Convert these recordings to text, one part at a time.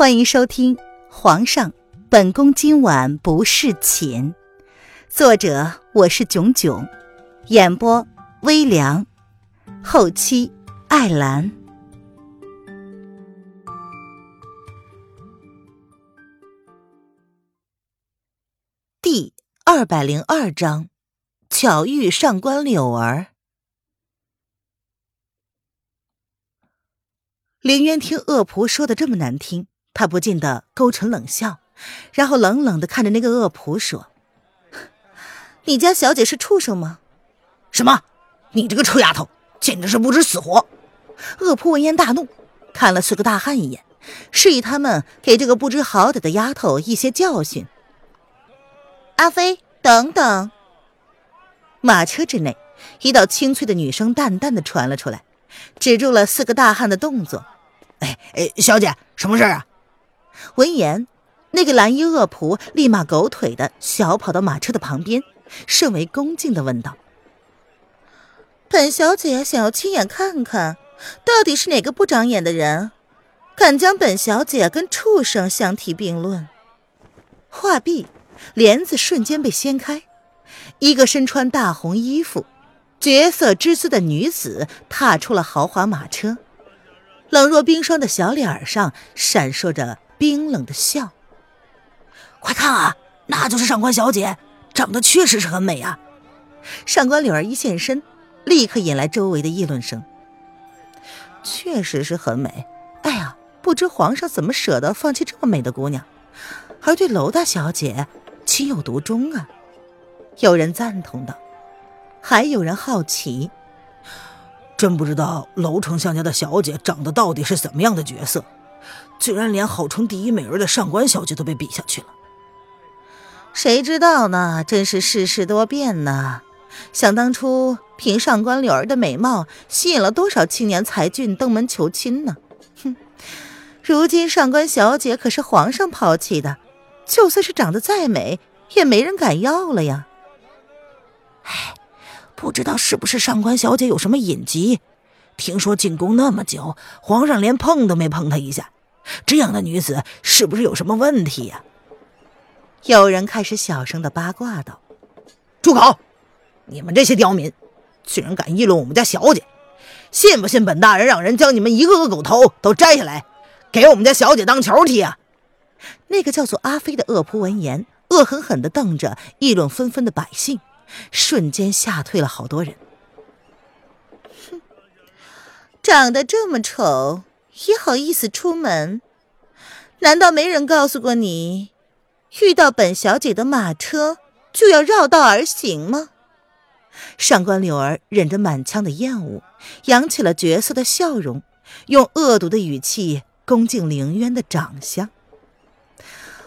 欢迎收听《皇上，本宫今晚不侍寝》，作者我是囧囧，演播微凉，后期艾兰。第二百零二章，巧遇上官柳儿。凌渊听恶仆说的这么难听。他不禁的勾唇冷笑，然后冷冷的看着那个恶仆说：“你家小姐是畜生吗？”“什么？你这个臭丫头，简直是不知死活！”恶仆闻言大怒，看了四个大汉一眼，示意他们给这个不知好歹的丫头一些教训。阿飞，等等！马车之内，一道清脆的女声淡淡的传了出来，止住了四个大汉的动作。“哎哎，小姐，什么事啊？”闻言，那个蓝衣恶仆立马狗腿的小跑到马车的旁边，甚为恭敬的问道：“本小姐想要亲眼看看，到底是哪个不长眼的人，敢将本小姐跟畜生相提并论？”话毕，帘子瞬间被掀开，一个身穿大红衣服、绝色之姿的女子踏出了豪华马车，冷若冰霜的小脸上闪烁着。冰冷的笑，快看啊，那就是上官小姐，长得确实是很美啊！上官柳儿一现身，立刻引来周围的议论声。确实是很美，哎呀，不知皇上怎么舍得放弃这么美的姑娘，而对娄大小姐情有独钟啊！有人赞同道，还有人好奇，真不知道娄丞相家的小姐长得到底是怎么样的角色。居然连号称第一美人的上官小姐都被比下去了，谁知道呢？真是世事多变呐！想当初，凭上官柳儿的美貌，吸引了多少青年才俊登门求亲呢？哼！如今上官小姐可是皇上抛弃的，就算是长得再美，也没人敢要了呀！哎，不知道是不是上官小姐有什么隐疾？听说进宫那么久，皇上连碰都没碰她一下。这样的女子是不是有什么问题呀？有人开始小声的八卦道：“住口！你们这些刁民，居然敢议论我们家小姐！信不信本大人让人将你们一个个狗头都摘下来，给我们家小姐当球踢啊？”那个叫做阿飞的恶仆闻言，恶狠狠地瞪着议论纷纷的百姓，瞬间吓退了好多人。长得这么丑！也好意思出门？难道没人告诉过你，遇到本小姐的马车就要绕道而行吗？上官柳儿忍着满腔的厌恶，扬起了绝色的笑容，用恶毒的语气恭敬凌渊的长相。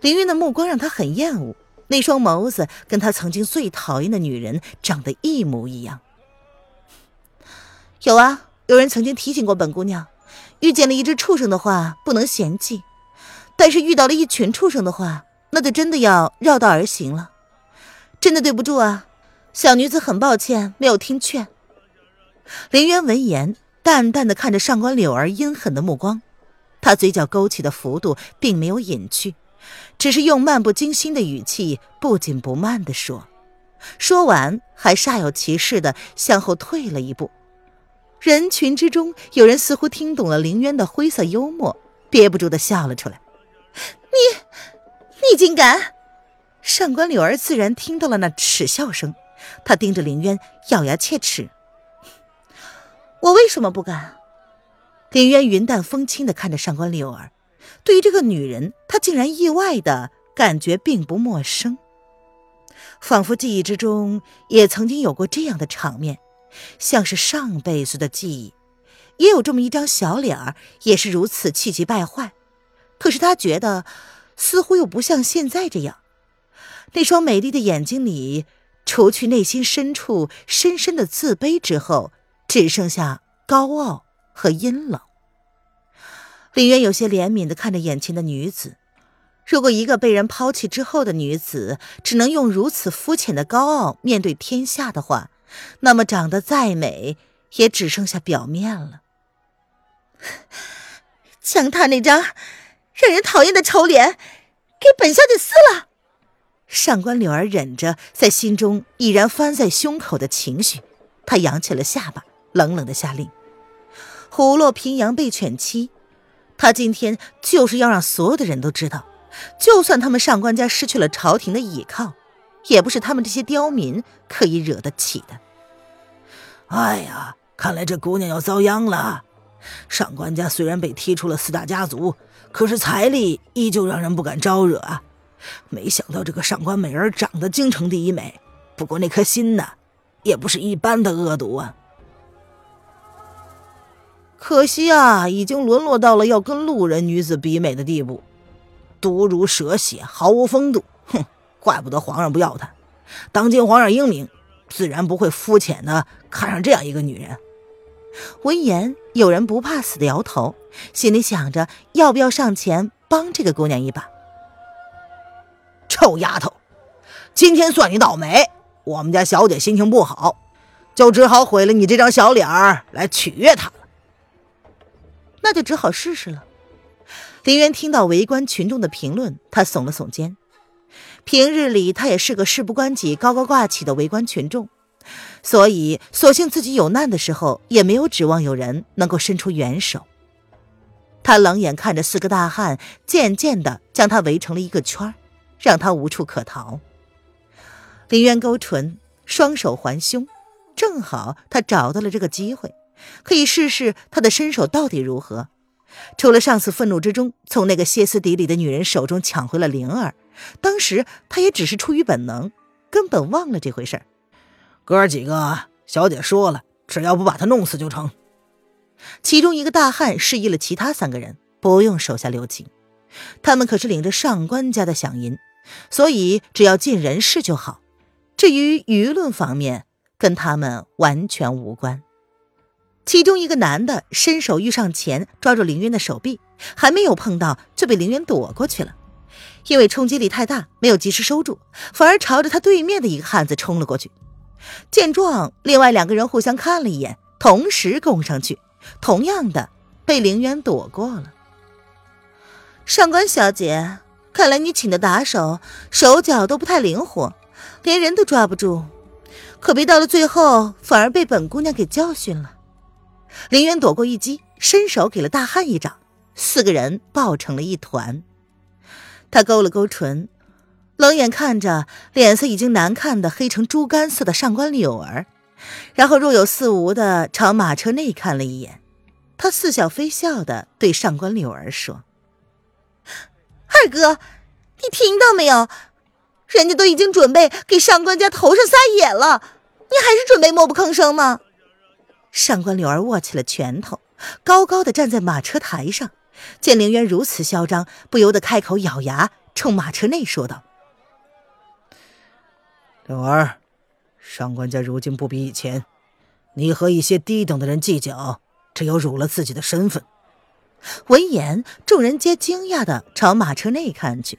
凌渊的目光让他很厌恶，那双眸子跟他曾经最讨厌的女人长得一模一样。有啊，有人曾经提醒过本姑娘。遇见了一只畜生的话，不能嫌弃；但是遇到了一群畜生的话，那就真的要绕道而行了。真的对不住啊，小女子很抱歉，没有听劝。林渊闻言，淡淡的看着上官柳儿阴狠的目光，他嘴角勾起的幅度并没有隐去，只是用漫不经心的语气，不紧不慢的说。说完，还煞有其事的向后退了一步。人群之中，有人似乎听懂了林渊的灰色幽默，憋不住的笑了出来。你，你竟敢！上官柳儿自然听到了那耻笑声，他盯着林渊，咬牙切齿。我为什么不敢？林渊云淡风轻的看着上官柳儿，对于这个女人，他竟然意外的感觉并不陌生，仿佛记忆之中也曾经有过这样的场面。像是上辈子的记忆，也有这么一张小脸儿，也是如此气急败坏。可是他觉得，似乎又不像现在这样。那双美丽的眼睛里，除去内心深处深深的自卑之后，只剩下高傲和阴冷。林渊有些怜悯的看着眼前的女子。如果一个被人抛弃之后的女子，只能用如此肤浅的高傲面对天下的话，那么长得再美，也只剩下表面了。将他那张让人讨厌的丑脸，给本小姐撕了！上官柳儿忍着在心中已然翻在胸口的情绪，她扬起了下巴，冷冷的下令：“虎落平阳被犬欺。”他今天就是要让所有的人都知道，就算他们上官家失去了朝廷的倚靠，也不是他们这些刁民可以惹得起的。哎呀，看来这姑娘要遭殃了。上官家虽然被踢出了四大家族，可是财力依旧让人不敢招惹啊。没想到这个上官美人长得京城第一美，不过那颗心呢，也不是一般的恶毒啊。可惜啊，已经沦落到了要跟路人女子比美的地步，毒如蛇蝎，毫无风度。哼，怪不得皇上不要她。当今皇上英明，自然不会肤浅的看上这样一个女人。闻言，有人不怕死的摇头，心里想着要不要上前帮这个姑娘一把。臭丫头，今天算你倒霉，我们家小姐心情不好，就只好毁了你这张小脸儿来取悦她了。那就只好试试了。林渊听到围观群众的评论，他耸了耸肩。平日里他也是个事不关己、高高挂起的围观群众，所以索性自己有难的时候，也没有指望有人能够伸出援手。他冷眼看着四个大汉渐渐的将他围成了一个圈让他无处可逃。林渊勾唇，双手环胸，正好他找到了这个机会。可以试试他的身手到底如何。除了上次愤怒之中从那个歇斯底里的女人手中抢回了灵儿，当时他也只是出于本能，根本忘了这回事儿。哥儿几个，小姐说了，只要不把他弄死就成。其中一个大汉示意了其他三个人不用手下留情，他们可是领着上官家的饷银，所以只要尽人事就好。至于舆论方面，跟他们完全无关。其中一个男的伸手欲上前抓住凌渊的手臂，还没有碰到就被凌渊躲过去了。因为冲击力太大，没有及时收住，反而朝着他对面的一个汉子冲了过去。见状，另外两个人互相看了一眼，同时攻上去，同样的被凌渊躲过了。上官小姐，看来你请的打手手脚都不太灵活，连人都抓不住，可别到了最后反而被本姑娘给教训了。林渊躲过一击，伸手给了大汉一掌，四个人抱成了一团。他勾了勾唇，冷眼看着脸色已经难看的黑成猪肝色的上官柳儿，然后若有似无的朝马车内看了一眼。他似笑非笑的对上官柳儿说：“二哥，你听到没有？人家都已经准备给上官家头上撒野了，你还是准备默不吭声吗？”上官柳儿握起了拳头，高高的站在马车台上，见凌渊如此嚣张，不由得开口咬牙，冲马车内说道：“柳儿，上官家如今不比以前，你和一些低等的人计较，只有辱了自己的身份。”闻言，众人皆惊讶的朝马车内看去，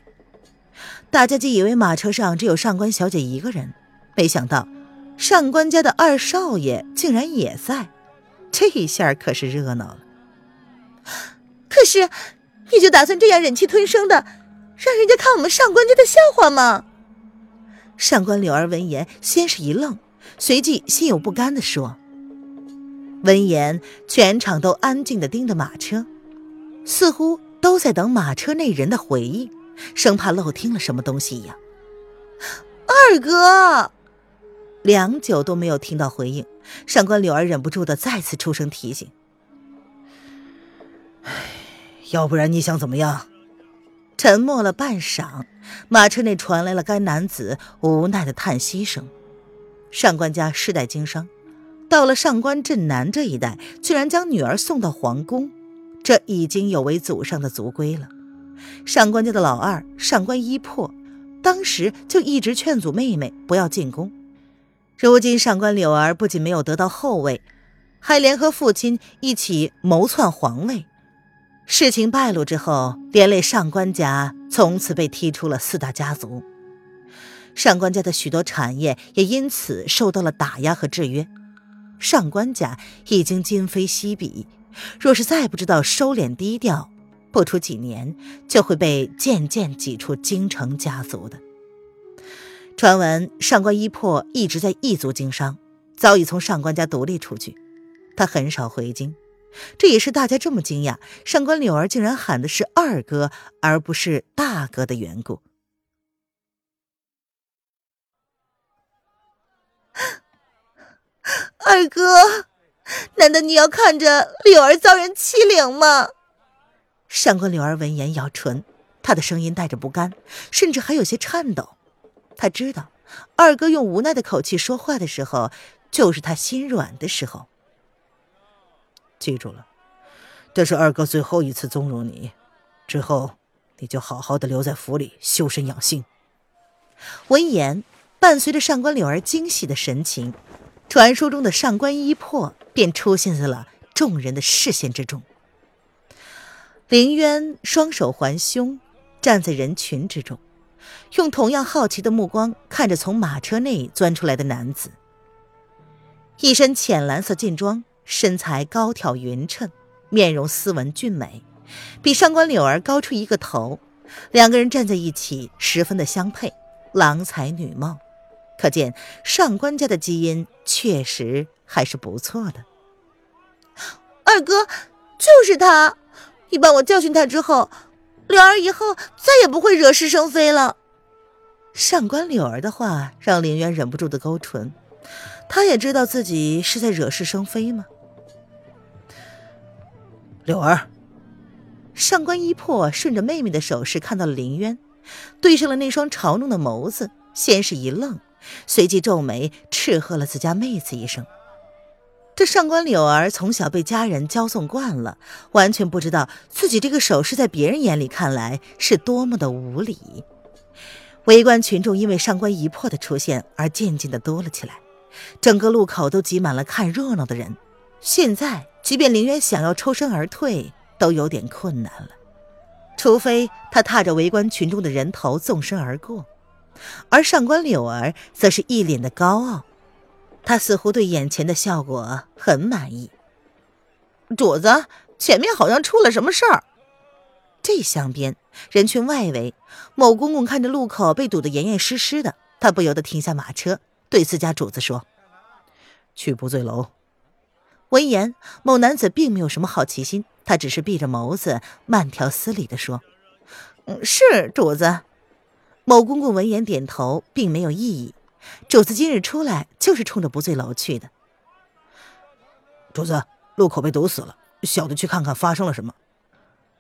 大家既以为马车上只有上官小姐一个人，没想到。上官家的二少爷竟然也在，这一下可是热闹了。可是，你就打算这样忍气吞声的，让人家看我们上官家的笑话吗？上官柳儿闻言，先是一愣，随即心有不甘的说：“闻言，全场都安静的盯着马车，似乎都在等马车内人的回应，生怕漏听了什么东西一样。”二哥。良久都没有听到回应，上官柳儿忍不住的再次出声提醒：“唉，要不然你想怎么样？”沉默了半晌，马车内传来了该男子无奈的叹息声。上官家世代经商，到了上官镇南这一代，居然将女儿送到皇宫，这已经有违祖上的族规了。上官家的老二上官一破，当时就一直劝阻妹妹不要进宫。如今上官柳儿不仅没有得到后位，还联合父亲一起谋篡皇位。事情败露之后，连累上官家从此被踢出了四大家族。上官家的许多产业也因此受到了打压和制约。上官家已经今非昔比，若是再不知道收敛低调，不出几年就会被渐渐挤出京城家族的。传闻上官一破一直在异族经商，早已从上官家独立出去，他很少回京，这也是大家这么惊讶上官柳儿竟然喊的是二哥而不是大哥的缘故。二哥，难道你要看着柳儿遭人欺凌吗？上官柳儿闻言咬唇，她的声音带着不甘，甚至还有些颤抖。他知道，二哥用无奈的口气说话的时候，就是他心软的时候。记住了，这是二哥最后一次纵容你，之后你就好好的留在府里修身养性。闻言，伴随着上官柳儿惊喜的神情，传说中的上官一破便出现在了众人的视线之中。林渊双手环胸，站在人群之中。用同样好奇的目光看着从马车内钻出来的男子，一身浅蓝色劲装，身材高挑匀称，面容斯文俊美，比上官柳儿高出一个头。两个人站在一起，十分的相配，郎才女貌，可见上官家的基因确实还是不错的。二哥，就是他！你帮我教训他之后，柳儿以后再也不会惹是生非了。上官柳儿的话让林渊忍不住的勾唇，他也知道自己是在惹是生非吗？柳儿，上官一破顺着妹妹的手势看到了林渊，对上了那双嘲弄的眸子，先是一愣，随即皱眉斥喝了自家妹子一声。这上官柳儿从小被家人骄纵惯了，完全不知道自己这个手势在别人眼里看来是多么的无礼。围观群众因为上官一破的出现而渐渐的多了起来，整个路口都挤满了看热闹的人。现在，即便林渊想要抽身而退，都有点困难了，除非他踏着围观群众的人头纵身而过。而上官柳儿则是一脸的高傲，他似乎对眼前的效果很满意。主子，前面好像出了什么事儿。这厢边人群外围，某公公看着路口被堵得严严实实的，他不由得停下马车，对自家主子说：“去不醉楼。”闻言，某男子并没有什么好奇心，他只是闭着眸子，慢条斯理地说：“嗯，是主子。”某公公闻言点头，并没有异议。主子今日出来就是冲着不醉楼去的。主子，路口被堵死了，小的去看看发生了什么。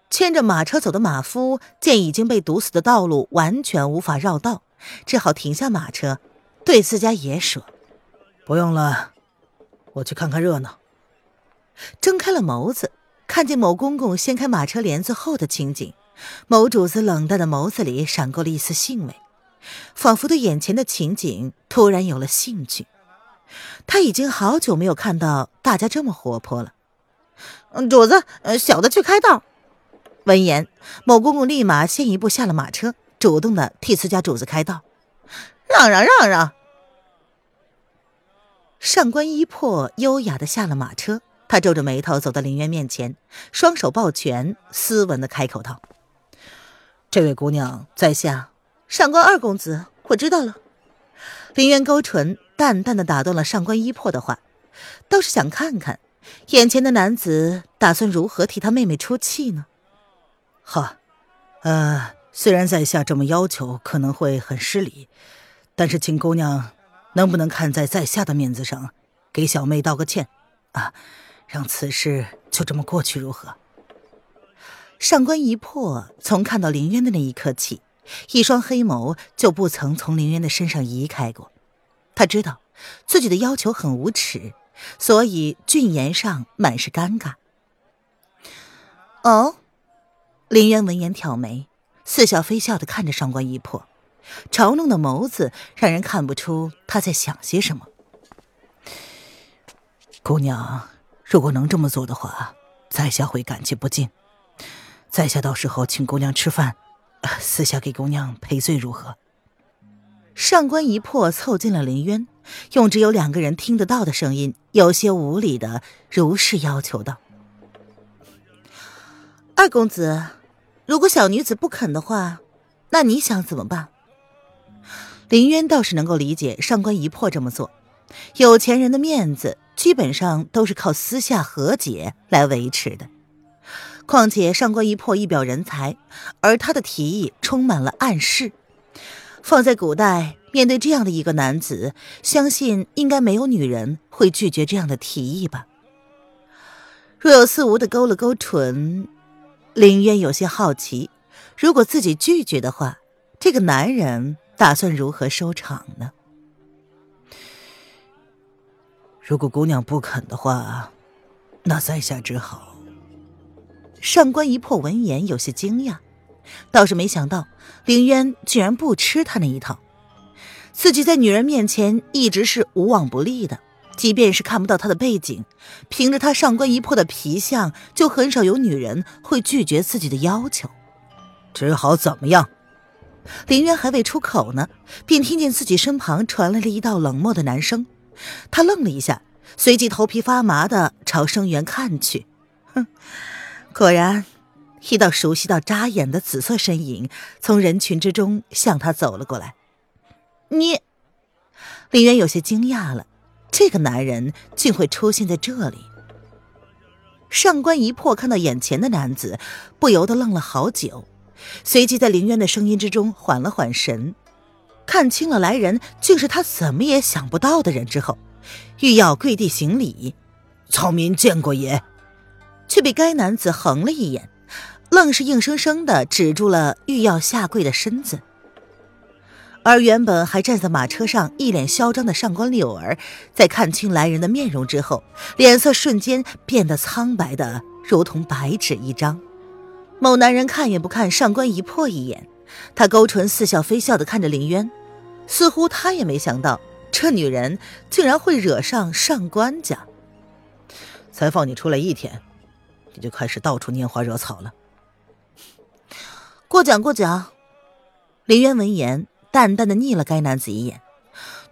牵着马车走的马夫见已经被堵死的道路完全无法绕道，只好停下马车，对自家爷说：“不用了，我去看看热闹。”睁开了眸子，看见某公公掀开马车帘子后的情景，某主子冷淡的眸子里闪过了一丝兴味，仿佛对眼前的情景突然有了兴趣。他已经好久没有看到大家这么活泼了。主子，小的去开道。闻言，某公公立马先一步下了马车，主动的替自家主子开道：“让让让让！”上官一破优雅的下了马车，他皱着眉头走到林渊面前，双手抱拳，斯文的开口道：“这位姑娘在下。”上官二公子，我知道了。林渊勾唇，淡淡的打断了上官一破的话，倒是想看看眼前的男子打算如何替他妹妹出气呢？好，呃，虽然在下这么要求可能会很失礼，但是请姑娘能不能看在在下的面子上，给小妹道个歉，啊，让此事就这么过去如何？上官一破从看到林渊的那一刻起，一双黑眸就不曾从林渊的身上移开过。他知道自己的要求很无耻，所以俊颜上满是尴尬。哦。林渊闻言挑眉，似笑非笑的看着上官一破，嘲弄的眸子让人看不出他在想些什么。姑娘，如果能这么做的话，在下会感激不尽。在下到时候请姑娘吃饭，私下给姑娘赔罪如何？上官一破凑近了林渊，用只有两个人听得到的声音，有些无礼的如是要求道：“二公子。”如果小女子不肯的话，那你想怎么办？林渊倒是能够理解上官一破这么做，有钱人的面子基本上都是靠私下和解来维持的。况且上官一破一表人才，而他的提议充满了暗示。放在古代，面对这样的一个男子，相信应该没有女人会拒绝这样的提议吧。若有似无的勾了勾唇，林渊有些好奇，如果自己拒绝的话，这个男人打算如何收场呢？如果姑娘不肯的话，那在下只好。上官一破闻言有些惊讶，倒是没想到林渊居然不吃他那一套。自己在女人面前一直是无往不利的，即便是看不到他的背景，凭着他上官一破的皮相，就很少有女人会拒绝自己的要求。只好怎么样？林渊还未出口呢，便听见自己身旁传来了一道冷漠的男声。他愣了一下，随即头皮发麻的朝声源看去，哼。果然，一道熟悉到扎眼的紫色身影从人群之中向他走了过来。你，林渊有些惊讶了，这个男人竟会出现在这里。上官一破看到眼前的男子，不由得愣了好久，随即在林渊的声音之中缓了缓神，看清了来人竟是他怎么也想不到的人之后，欲要跪地行礼：“草民见过爷。”却被该男子横了一眼，愣是硬生生的止住了欲要下跪的身子。而原本还站在马车上一脸嚣张的上官柳儿，在看清来人的面容之后，脸色瞬间变得苍白的如同白纸一张。某男人看也不看上官一破一眼，他勾唇似笑非笑的看着林渊，似乎他也没想到这女人竟然会惹上上官家。才放你出来一天。你就开始到处拈花惹草了。过奖过奖。林渊闻言，淡淡的睨了该男子一眼，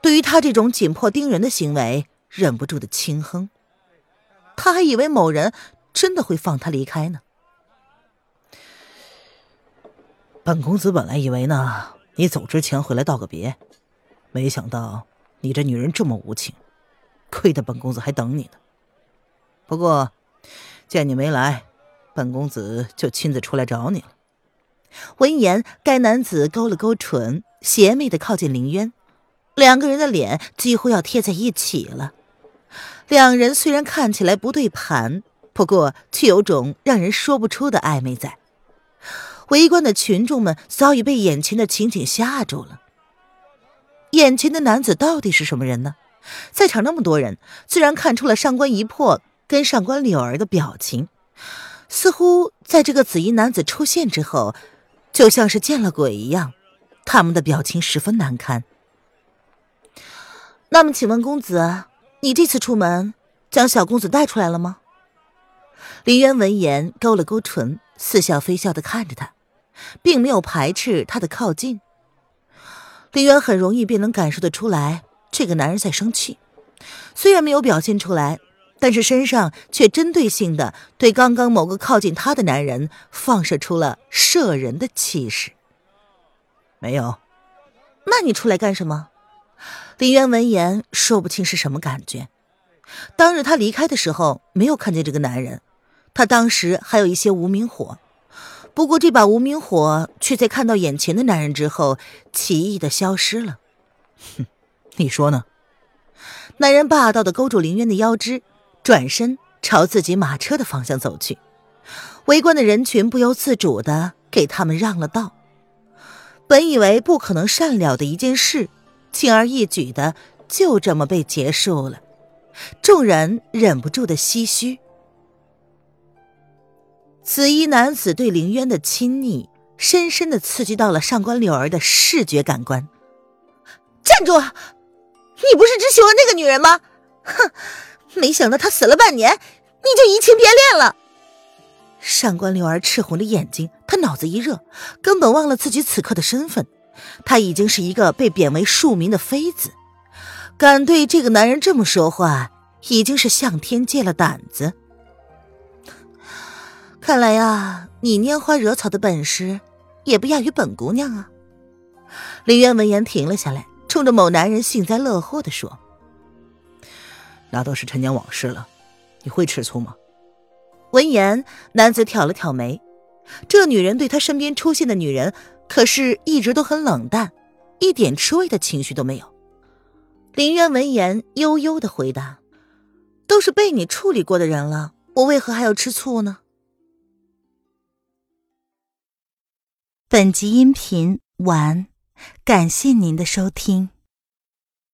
对于他这种紧迫盯人的行为，忍不住的轻哼。他还以为某人真的会放他离开呢。本公子本来以为呢，你走之前会来道个别，没想到你这女人这么无情，亏得本公子还等你呢。不过。见你没来，本公子就亲自出来找你了。闻言，该男子勾了勾唇，邪魅的靠近林渊，两个人的脸几乎要贴在一起了。两人虽然看起来不对盘，不过却有种让人说不出的暧昧在。围观的群众们早已被眼前的情景吓住了。眼前的男子到底是什么人呢？在场那么多人，自然看出了上官一破。跟上官柳儿的表情，似乎在这个紫衣男子出现之后，就像是见了鬼一样，他们的表情十分难堪。那么，请问公子，你这次出门将小公子带出来了吗？林渊闻言勾了勾唇，似笑非笑的看着他，并没有排斥他的靠近。林渊很容易便能感受得出来，这个男人在生气，虽然没有表现出来。但是身上却针对性的对刚刚某个靠近他的男人放射出了摄人的气势。没有，那你出来干什么？林渊闻言说不清是什么感觉。当日他离开的时候没有看见这个男人，他当时还有一些无名火，不过这把无名火却在看到眼前的男人之后奇异的消失了。哼，你说呢？男人霸道的勾住林渊的腰肢。转身朝自己马车的方向走去，围观的人群不由自主的给他们让了道。本以为不可能善了的一件事，轻而易举的就这么被结束了，众人忍不住的唏嘘。紫衣男子对凌渊的亲昵，深深的刺激到了上官柳儿的视觉感官。站住！你不是只喜欢那个女人吗？哼！没想到他死了半年，你就移情别恋了。上官柳儿赤红的眼睛，他脑子一热，根本忘了自己此刻的身份。他已经是一个被贬为庶民的妃子，敢对这个男人这么说话，已经是向天借了胆子。看来呀，你拈花惹草的本事也不亚于本姑娘啊。林渊闻言停了下来，冲着某男人幸灾乐祸的说：“那都是陈年往事了，你会吃醋吗？”闻言，男子挑了挑眉。这女人对他身边出现的女人，可是一直都很冷淡，一点吃味的情绪都没有。林渊闻言，悠悠的回答：“都是被你处理过的人了，我为何还要吃醋呢？”本集音频完。感谢您的收听。